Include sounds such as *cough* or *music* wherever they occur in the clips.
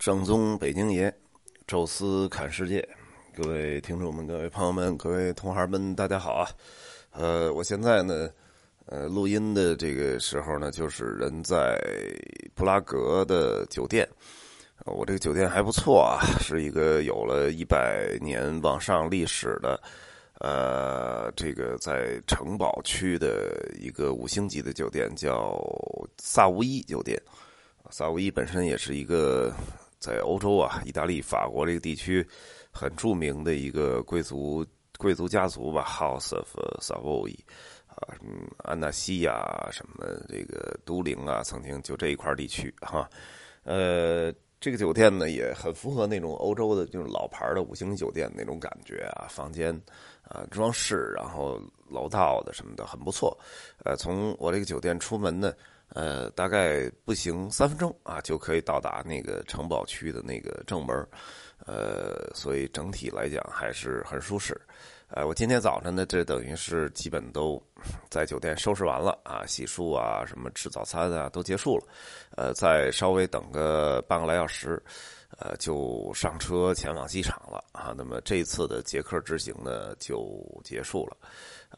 正宗北京爷，宙斯看世界，各位听众们、各位朋友们、各位同行们，大家好啊！呃，我现在呢，呃，录音的这个时候呢，就是人在布拉格的酒店。我这个酒店还不错啊，是一个有了一百年往上历史的，呃，这个在城堡区的一个五星级的酒店，叫萨乌伊酒店。萨乌伊本身也是一个。在欧洲啊，意大利、法国这个地区，很著名的一个贵族贵族家族吧，House of Savoy，啊，什么安纳西亚，什么这个都灵啊，曾经就这一块地区哈。呃，这个酒店呢也很符合那种欧洲的，就是老牌的五星级酒店那种感觉啊，房间啊，装饰，然后楼道的什么的很不错。呃，从我这个酒店出门呢。呃，大概步行三分钟啊，就可以到达那个城堡区的那个正门呃，所以整体来讲还是很舒适。呃，我今天早晨呢，这等于是基本都在酒店收拾完了啊，洗漱啊，什么吃早餐啊，都结束了。呃，再稍微等个半个来小时，呃，就上车前往机场了啊。那么这次的捷克之行呢，就结束了。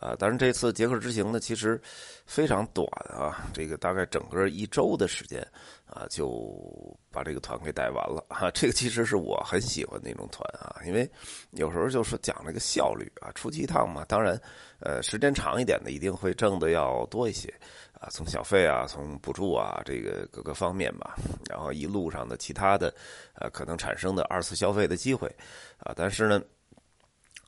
啊，当然这次捷克之行呢，其实非常短啊，这个大概整个一周的时间啊，就把这个团给带完了啊。这个其实是我很喜欢那种团啊，因为有时候就是讲这个效率啊，出去一趟嘛，当然，呃，时间长一点的一定会挣的要多一些啊，从小费啊，从补助啊，这个各个方面吧，然后一路上的其他的呃可能产生的二次消费的机会啊，但是呢。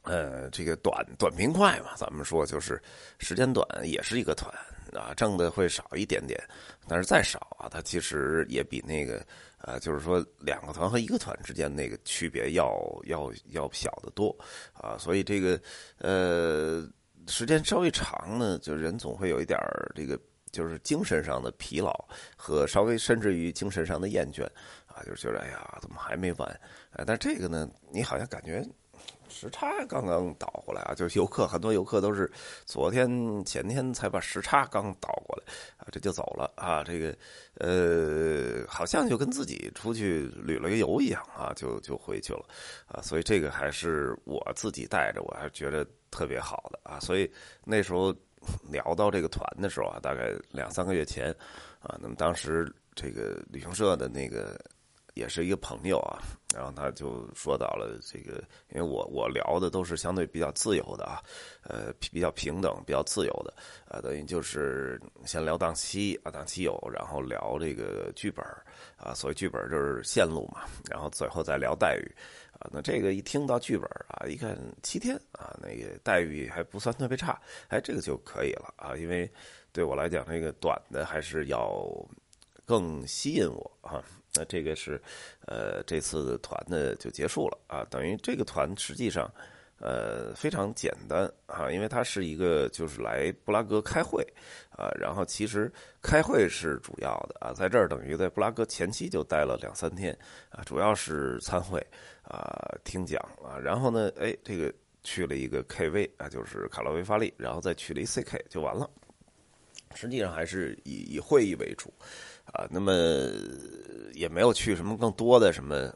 呃，这个短短平快嘛，咱们说就是时间短，也是一个团啊，挣的会少一点点，但是再少啊，它其实也比那个呃，就是说两个团和一个团之间那个区别要要要小得多啊，所以这个呃时间稍微长呢，就人总会有一点这个就是精神上的疲劳和稍微甚至于精神上的厌倦啊，就是觉得哎呀，怎么还没完？啊，但这个呢，你好像感觉。时差刚刚倒过来啊，就游客很多游客都是昨天前天才把时差刚倒过来啊，这就走了啊，这个呃，好像就跟自己出去旅了个游一样啊，就就回去了啊，所以这个还是我自己带着，我还觉得特别好的啊，所以那时候聊到这个团的时候啊，大概两三个月前啊，那么当时这个旅行社的那个。也是一个朋友啊，然后他就说到了这个，因为我我聊的都是相对比较自由的啊，呃，比较平等、比较自由的，啊，等于就是先聊档期啊，档期有，然后聊这个剧本啊，所谓剧本就是线路嘛，然后最后再聊待遇啊。那这个一听到剧本啊，一看七天啊，那个待遇还不算特别差，哎，这个就可以了啊，因为对我来讲，这个短的还是要更吸引我啊。那这个是，呃，这次团的就结束了啊，等于这个团实际上，呃，非常简单啊，因为它是一个就是来布拉格开会啊，然后其实开会是主要的啊，在这儿等于在布拉格前期就待了两三天啊，主要是参会啊，听讲啊，然后呢，哎，这个去了一个 KV 啊，就是卡洛维发力，然后再去了一 CK 就完了，实际上还是以以会议为主。啊，那么也没有去什么更多的什么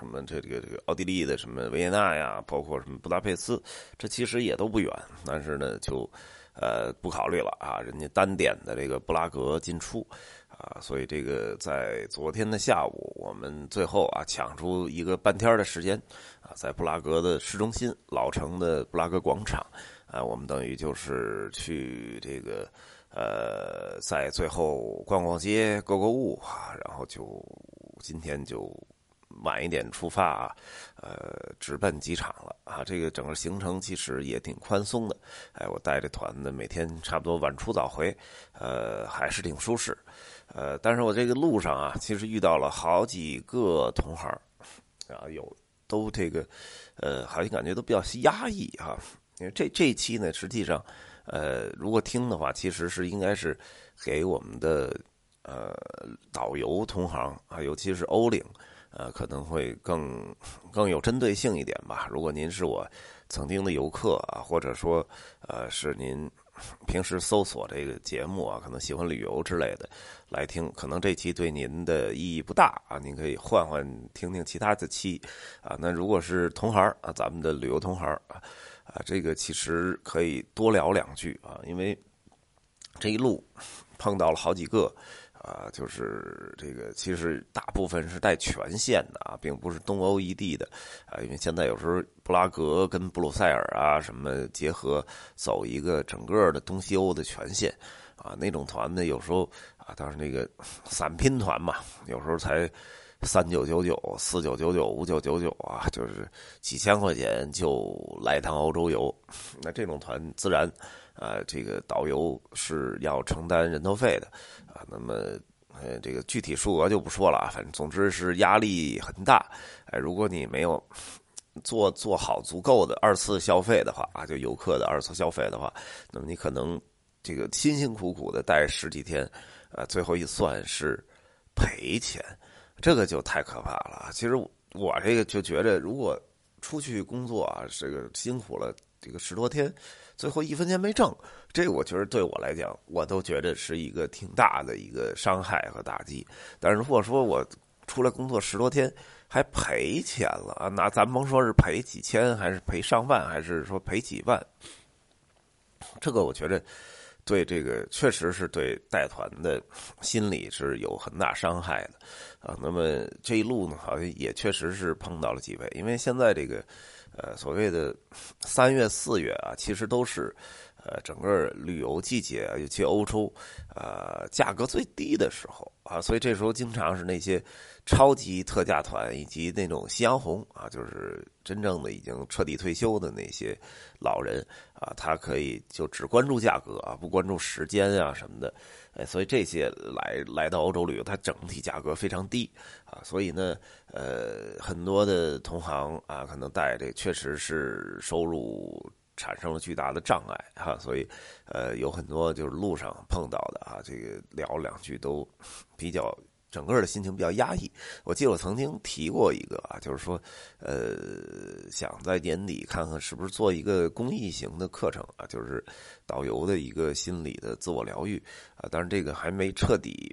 什么这个这个奥地利的什么维也纳呀，包括什么布达佩斯，这其实也都不远，但是呢，就呃不考虑了啊，人家单点的这个布拉格进出啊，所以这个在昨天的下午，我们最后啊抢出一个半天的时间啊，在布拉格的市中心老城的布拉格广场啊，我们等于就是去这个。呃，在最后逛逛街、购购物啊，然后就今天就晚一点出发啊，呃，直奔机场了啊。这个整个行程其实也挺宽松的，哎，我带着团呢，每天差不多晚出早回，呃，还是挺舒适。呃，但是我这个路上啊，其实遇到了好几个同行，啊，有都这个，呃，好像感觉都比较压抑哈。因为这这一期呢，实际上。呃，如果听的话，其实是应该是给我们的呃导游同行啊，尤其是欧领，呃，可能会更更有针对性一点吧。如果您是我曾经的游客啊，或者说呃是您平时搜索这个节目啊，可能喜欢旅游之类的来听，可能这期对您的意义不大啊，您可以换换听听其他的期啊。那如果是同行啊，咱们的旅游同行啊啊，这个其实可以多聊两句啊，因为这一路碰到了好几个。啊，就是这个，其实大部分是带权限的啊，并不是东欧一地的啊，因为现在有时候布拉格跟布鲁塞尔啊什么结合，走一个整个的东西欧的权限啊，那种团呢，有时候啊，当然那个散拼团嘛，有时候才三九九九、四九九九、五九九九啊，就是几千块钱就来趟欧洲游，那这种团自然。啊，这个导游是要承担人头费的，啊，那么呃，这个具体数额就不说了，反正总之是压力很大。哎，如果你没有做做好足够的二次消费的话啊，就游客的二次消费的话，那么你可能这个辛辛苦苦的待十几天，啊，最后一算是赔钱，这个就太可怕了。其实我这个就觉得，如果出去工作啊，这个辛苦了这个十多天。最后一分钱没挣，这个我觉得对我来讲，我都觉得是一个挺大的一个伤害和打击。但是如果说我出来工作十多天还赔钱了啊，那咱甭说是赔几千，还是赔上万，还是说赔几万，这个我觉得对这个确实是对带团的心理是有很大伤害的啊。那么这一路呢，好像也确实是碰到了几位，因为现在这个。呃，所谓的三月、四月啊，其实都是呃整个旅游季节，尤其欧洲，呃价格最低的时候啊，所以这时候经常是那些超级特价团以及那种夕阳红啊，就是真正的已经彻底退休的那些老人啊，他可以就只关注价格啊，不关注时间啊什么的。哎，所以这些来来到欧洲旅游，它整体价格非常低啊，所以呢，呃，很多的同行啊，可能带这确实是收入产生了巨大的障碍哈，所以呃，有很多就是路上碰到的啊，这个聊两句都比较。整个的心情比较压抑。我记得我曾经提过一个啊，就是说，呃，想在年底看看是不是做一个公益型的课程啊，就是导游的一个心理的自我疗愈啊。当然，这个还没彻底，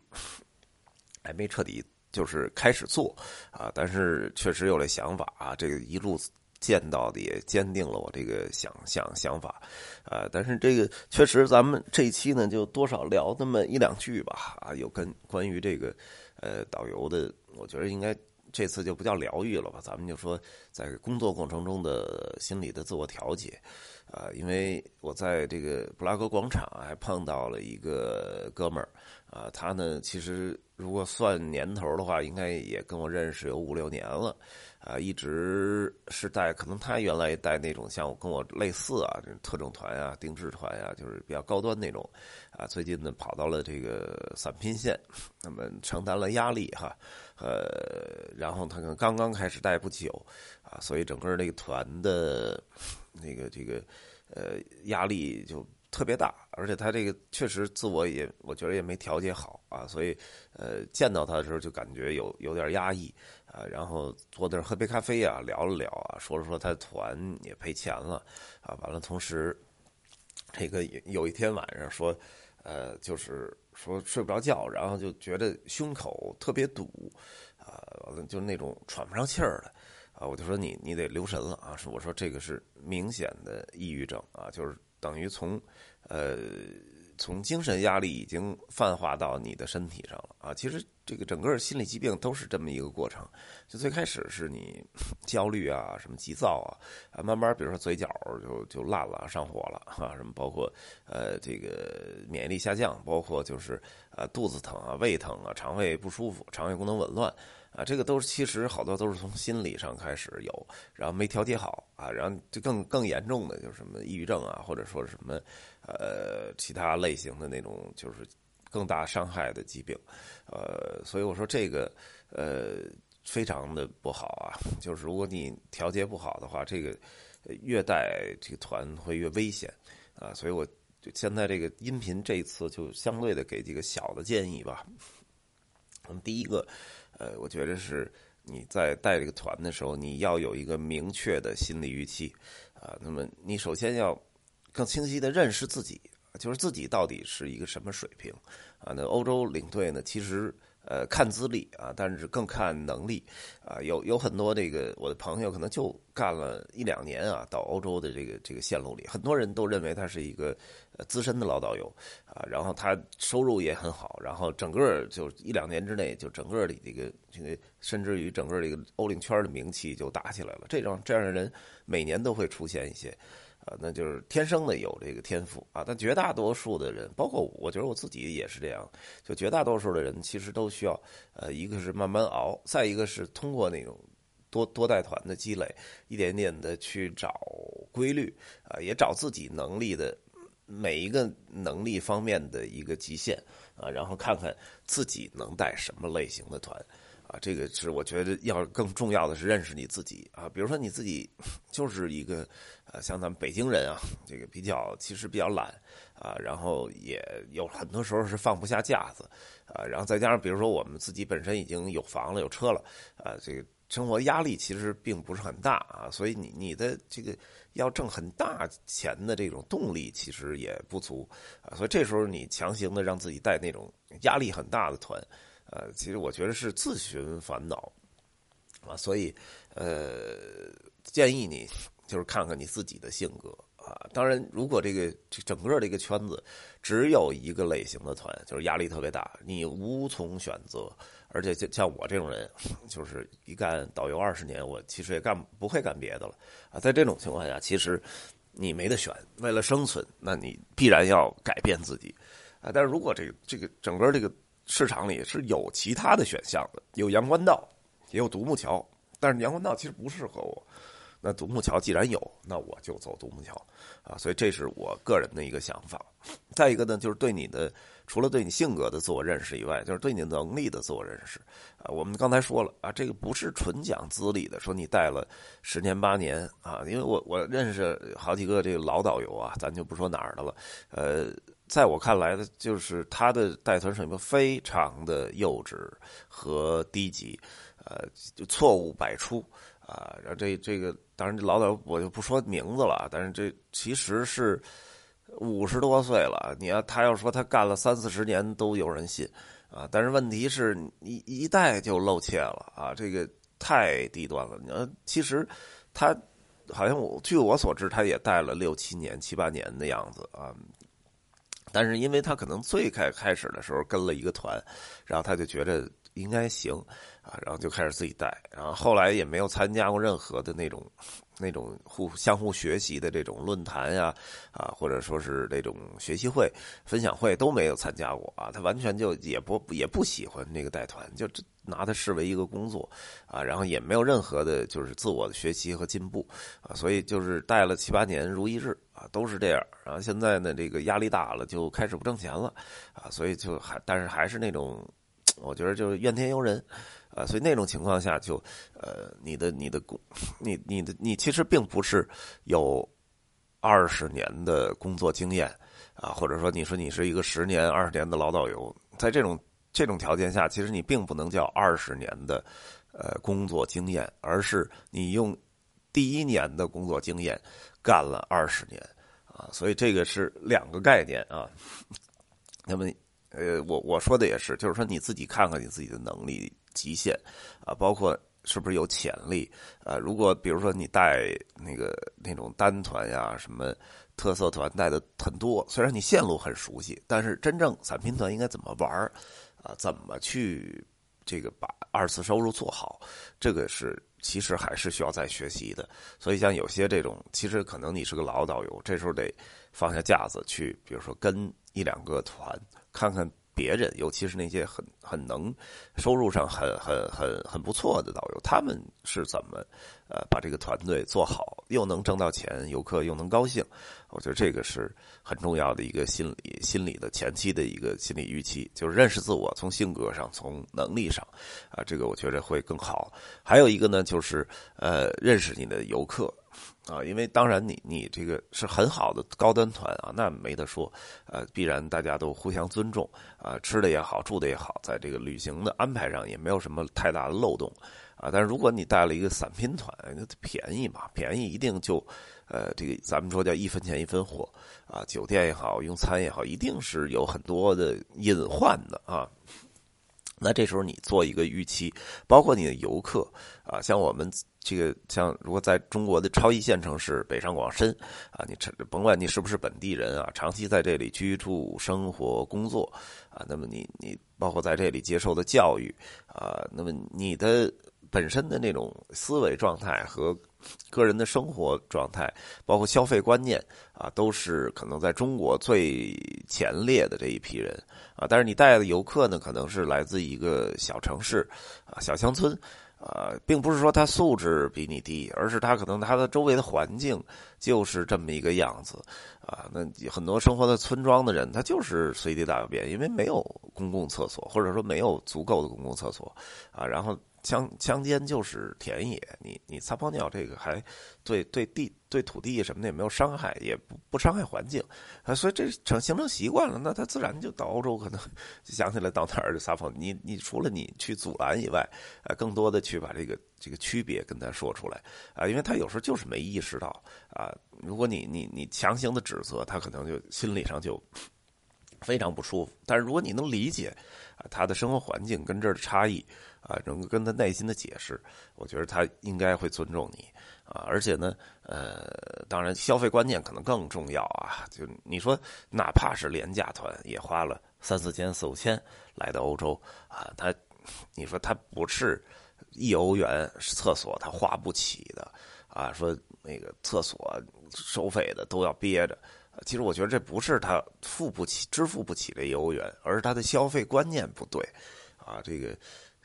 还没彻底就是开始做啊。但是确实有了想法啊，这个一路见到的也坚定了我这个想想想法啊。但是这个确实，咱们这一期呢，就多少聊那么一两句吧啊，有跟关于这个。呃，导游的，我觉得应该这次就不叫疗愈了吧，咱们就说在工作过程中的心理的自我调节，啊，因为我在这个布拉格广场还碰到了一个哥们儿，啊，他呢其实如果算年头的话，应该也跟我认识有五六年了。啊，一直是带，可能他原来带那种像我跟我类似啊，这种特种团啊、定制团啊，就是比较高端那种。啊，最近呢跑到了这个散拼线，那么承担了压力哈，呃，然后他刚刚开始带不久，啊，所以整个那个团的那个这个呃压力就特别大，而且他这个确实自我也我觉得也没调节好啊，所以呃见到他的时候就感觉有有点压抑。啊，然后坐那儿喝杯咖啡啊，聊了聊啊，说了说他团也赔钱了，啊，完了，同时，这个有一天晚上说，呃，就是说睡不着觉，然后就觉得胸口特别堵，啊，完了就那种喘不上气儿的，啊，我就说你你得留神了啊，我说这个是明显的抑郁症啊，就是等于从，呃。从精神压力已经泛化到你的身体上了啊！其实这个整个心理疾病都是这么一个过程，就最开始是你 *laughs* 焦虑啊，什么急躁啊，啊，慢慢比如说嘴角就就烂了，上火了啊，什么包括呃这个免疫力下降，包括就是呃肚子疼啊、胃疼啊、肠胃不舒服、肠胃功能紊乱。啊，这个都是其实好多都是从心理上开始有，然后没调节好啊，然后就更更严重的就是什么抑郁症啊，或者说是什么呃其他类型的那种就是更大伤害的疾病，呃，所以我说这个呃非常的不好啊，就是如果你调节不好的话，这个越带这个团会越危险。啊，所以我就现在这个音频这一次就相对的给几个小的建议吧。那么，第一个。呃，我觉得是你在带这个团的时候，你要有一个明确的心理预期啊。那么你首先要更清晰的认识自己，就是自己到底是一个什么水平啊？那欧洲领队呢，其实。呃，看资历啊，但是更看能力啊。有有很多这个我的朋友可能就干了一两年啊，到欧洲的这个这个线路里，很多人都认为他是一个资深的老导游啊，然后他收入也很好，然后整个就一两年之内就整个的这个这个，甚至于整个这个欧领圈的名气就打起来了。这种这样的人每年都会出现一些。啊，那就是天生的有这个天赋啊，但绝大多数的人，包括我觉得我自己也是这样，就绝大多数的人其实都需要，呃，一个是慢慢熬，再一个是通过那种多多带团的积累，一点点的去找规律啊，也找自己能力的每一个能力方面的一个极限啊，然后看看自己能带什么类型的团。啊，这个是我觉得要更重要的是认识你自己啊。比如说你自己 *laughs* 就是一个呃，像咱们北京人啊，这个比较其实比较懒啊，然后也有很多时候是放不下架子啊，然后再加上比如说我们自己本身已经有房了有车了啊，这个生活压力其实并不是很大啊，所以你你的这个要挣很大钱的这种动力其实也不足啊，所以这时候你强行的让自己带那种压力很大的团。呃，其实我觉得是自寻烦恼啊，所以呃，建议你就是看看你自己的性格啊。当然，如果这个整个这个圈子只有一个类型的团，就是压力特别大，你无从选择，而且像像我这种人，*laughs* 就是一干导游二十年，我其实也干不会干别的了啊。在这种情况下，其实你没得选，为了生存，那你必然要改变自己啊。但是如果这个这个整个这个。市场里是有其他的选项的，有阳关道，也有独木桥，但是阳关道其实不适合我。那独木桥既然有，那我就走独木桥啊。所以这是我个人的一个想法。再一个呢，就是对你的除了对你性格的自我认识以外，就是对你能力的自我认识啊。我们刚才说了啊，这个不是纯讲资历的，说你带了十年八年啊，因为我我认识好几个这个老导游啊，咱就不说哪儿的了，呃。在我看来呢，就是他的带团水平非常的幼稚和低级，呃，错误百出啊。然后这这个当然老导我就不说名字了，但是这其实是五十多岁了。你要他要说他干了三四十年都有人信啊，但是问题是一一带就露怯了啊，这个太低端了。你要其实他好像我据我所知，他也带了六七年、七八年的样子啊。但是，因为他可能最开开始的时候跟了一个团，然后他就觉得应该行啊，然后就开始自己带，然后后来也没有参加过任何的那种。那种互相互学习的这种论坛呀，啊，或者说是那种学习会、分享会都没有参加过啊。他完全就也不也不喜欢那个带团，就拿它视为一个工作啊。然后也没有任何的就是自我的学习和进步啊。所以就是带了七八年如一日啊，都是这样。然后现在呢，这个压力大了，就开始不挣钱了啊。所以就还但是还是那种，我觉得就是怨天尤人。啊，所以那种情况下，就，呃，你的你的工，你你的你其实并不是有二十年的工作经验啊，或者说你说你是一个十年、二十年的老导游，在这种这种条件下，其实你并不能叫二十年的呃工作经验，而是你用第一年的工作经验干了二十年啊，所以这个是两个概念啊。那么，呃，我我说的也是，就是说你自己看看你自己的能力。极限，啊，包括是不是有潜力啊？如果比如说你带那个那种单团呀，什么特色团带的很多，虽然你线路很熟悉，但是真正散拼团应该怎么玩啊？怎么去这个把二次收入做好？这个是其实还是需要再学习的。所以像有些这种，其实可能你是个老导游，这时候得放下架子去，比如说跟一两个团看看。别人，尤其是那些很很能、收入上很很很很不错的导游，他们是怎么呃把这个团队做好，又能挣到钱，游客又能高兴？我觉得这个是很重要的一个心理心理的前期的一个心理预期，就是认识自我，从性格上，从能力上，啊，这个我觉得会更好。还有一个呢，就是呃，认识你的游客。啊，因为当然你你这个是很好的高端团啊，那没得说，呃，必然大家都互相尊重啊，吃的也好，住的也好，在这个旅行的安排上也没有什么太大的漏洞啊。但是如果你带了一个散拼团，那便宜嘛，便宜一定就，呃，这个咱们说叫一分钱一分货啊。酒店也好，用餐也好，一定是有很多的隐患的啊。那这时候你做一个预期，包括你的游客啊，像我们这个像如果在中国的超一线城市北上广深啊，你甭管你是不是本地人啊，长期在这里居住、生活、工作啊，那么你你包括在这里接受的教育啊，那么你的本身的那种思维状态和个人的生活状态，包括消费观念啊，都是可能在中国最前列的这一批人。啊，但是你带的游客呢，可能是来自一个小城市，啊，小乡村，啊，并不是说他素质比你低，而是他可能他的周围的环境就是这么一个样子，啊，那很多生活在村庄的人，他就是随地大小便，因为没有公共厕所，或者说没有足够的公共厕所，啊，然后。乡乡间就是田野，你你撒泡尿这个还对对地对土地什么的也没有伤害，也不不伤害环境啊，所以这成形成习惯了，那他自然就到欧洲可能想起来到哪儿就撒泡。你你除了你去阻拦以外，啊，更多的去把这个这个区别跟他说出来啊，因为他有时候就是没意识到啊，如果你你你强行的指责他，可能就心理上就非常不舒服。但是如果你能理解啊他的生活环境跟这儿的差异。啊，能够跟他内心的解释，我觉得他应该会尊重你啊。而且呢，呃，当然消费观念可能更重要啊。就你说，哪怕是廉价团，也花了三四千、四五千来到欧洲啊，他，你说他不是一欧元厕所他花不起的啊？说那个厕所收费的都要憋着，其实我觉得这不是他付不起、支付不起这一欧元，而是他的消费观念不对啊。这个。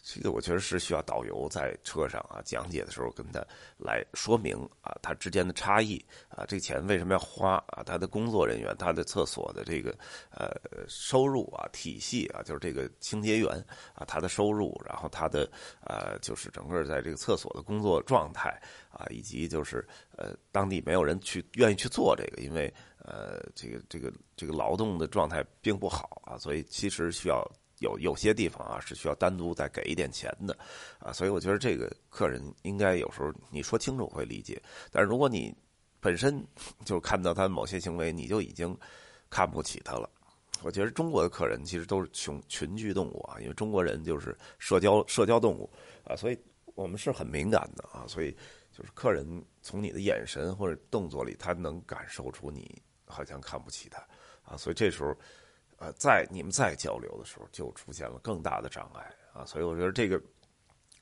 这个我觉得是需要导游在车上啊讲解的时候跟他来说明啊，他之间的差异啊，这钱为什么要花啊？他的工作人员、他的厕所的这个呃收入啊、体系啊，就是这个清洁员啊，他的收入，然后他的呃就是整个在这个厕所的工作状态啊，以及就是呃当地没有人去愿意去做这个，因为呃这个这个这个劳动的状态并不好啊，所以其实需要。有有些地方啊是需要单独再给一点钱的，啊，所以我觉得这个客人应该有时候你说清楚会理解，但是如果你本身 *laughs* 就看到他某些行为，你就已经看不起他了。我觉得中国的客人其实都是群群居动物啊，因为中国人就是社交社交动物啊，所以我们是很敏感的啊，所以就是客人从你的眼神或者动作里，他能感受出你好像看不起他啊，所以这时候。呃，在你们再交流的时候，就出现了更大的障碍啊，所以我觉得这个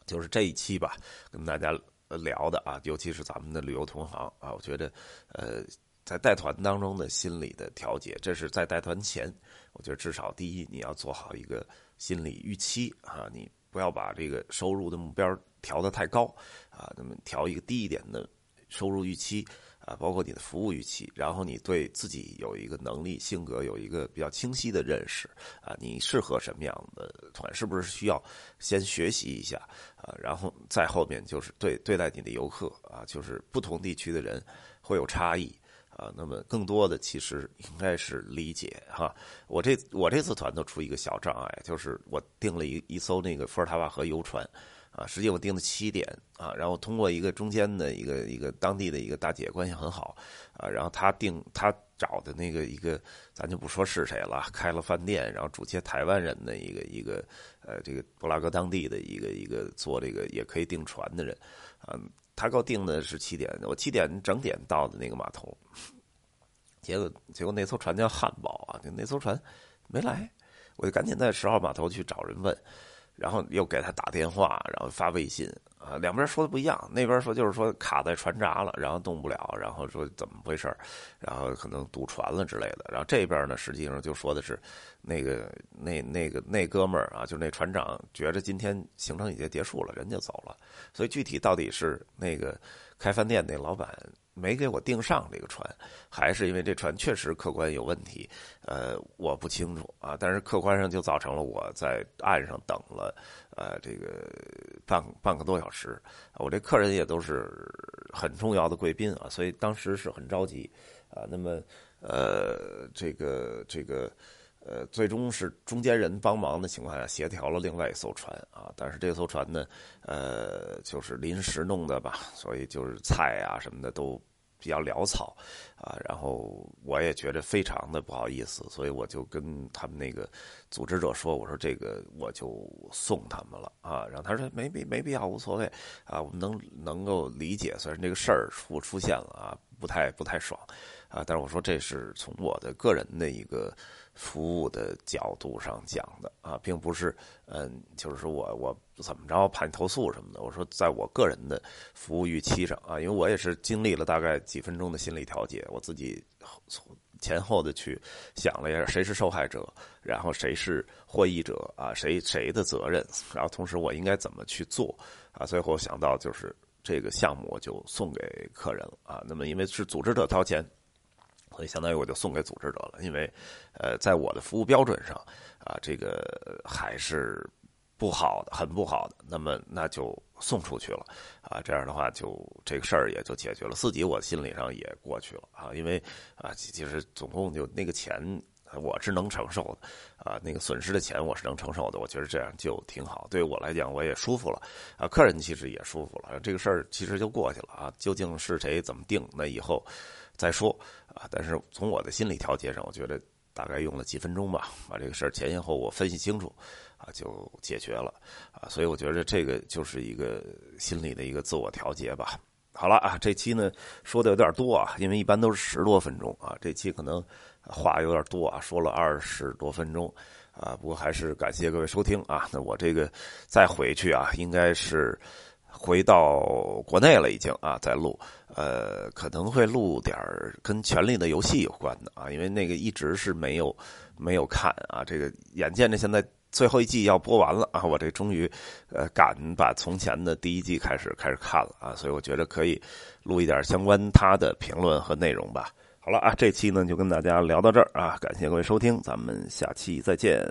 就是这一期吧，跟大家聊的啊，尤其是咱们的旅游同行啊，我觉得呃，在带团当中的心理的调节，这是在带团前，我觉得至少第一，你要做好一个心理预期啊，你不要把这个收入的目标调得太高啊，那么调一个低一点的收入预期。啊，包括你的服务预期，然后你对自己有一个能力、性格有一个比较清晰的认识啊，你适合什么样的团，是不是需要先学习一下啊？然后再后面就是对对待你的游客啊，就是不同地区的人会有差异啊，那么更多的其实应该是理解哈。我这我这次团都出一个小障碍，就是我订了一一艘那个伏尔塔瓦河游船。啊，实际我定的七点啊，然后通过一个中间的一个一个当地的一个大姐关系很好啊，然后她定她找的那个一个，咱就不说是谁了，开了饭店，然后主接台湾人的一个一个呃，这个布拉格当地的一个一个做这个也可以订船的人啊，他给我定的是七点，我七点整点到的那个码头，结果结果那艘船叫汉堡啊，就那艘船没来，我就赶紧在十号码头去找人问。然后又给他打电话，然后发微信，啊，两边说的不一样。那边说就是说卡在船闸了，然后动不了，然后说怎么回事然后可能堵船了之类的。然后这边呢，实际上就说的是，那个那那个那哥们儿啊，就那船长觉着今天行程已经结束了，人就走了。所以具体到底是那个开饭店那老板。没给我订上这个船，还是因为这船确实客观有问题，呃，我不清楚啊。但是客观上就造成了我在岸上等了，呃，这个半半个多小时。我这客人也都是很重要的贵宾啊，所以当时是很着急啊。那么，呃，这个这个，呃，最终是中间人帮忙的情况下协调了另外一艘船啊，但是这艘船呢，呃，就是临时弄的吧，所以就是菜啊什么的都比较潦草啊，然后我也觉得非常的不好意思，所以我就跟他们那个组织者说，我说这个我就送他们了啊，然后他说没必没必要，无所谓啊，我们能能够理解，虽然这个事儿出出现了啊，不太不太爽啊，但是我说这是从我的个人的一个。服务的角度上讲的啊，并不是嗯，就是说我我怎么着怕你投诉什么的。我说，在我个人的服务预期上啊，因为我也是经历了大概几分钟的心理调节，我自己前后的去想了一下，谁是受害者，然后谁是获益者啊，谁谁的责任，然后同时我应该怎么去做啊？最后想到就是这个项目我就送给客人了啊。那么因为是组织者掏钱。所以相当于我就送给组织者了，因为，呃，在我的服务标准上，啊，这个还是不好的，很不好的。那么那就送出去了，啊，这样的话就这个事儿也就解决了，自己我心理上也过去了啊，因为啊，其实总共就那个钱我是能承受的，啊，那个损失的钱我是能承受的，我觉得这样就挺好，对我来讲我也舒服了，啊，客人其实也舒服了，这个事儿其实就过去了啊，究竟是谁怎么定，那以后。再说啊，但是从我的心理调节上，我觉得大概用了几分钟吧，把这个事儿前前后后分析清楚，啊，就解决了啊，所以我觉得这个就是一个心理的一个自我调节吧。好了啊，这期呢说的有点多啊，因为一般都是十多分钟啊，这期可能话有点多啊，说了二十多分钟啊，不过还是感谢各位收听啊。那我这个再回去啊，应该是。回到国内了，已经啊，在录，呃，可能会录点儿跟《权力的游戏》有关的啊，因为那个一直是没有没有看啊，这个眼见着现在最后一季要播完了啊，我这终于呃敢把从前的第一季开始开始看了啊，所以我觉得可以录一点相关他的评论和内容吧。好了啊，这期呢就跟大家聊到这儿啊，感谢各位收听，咱们下期再见。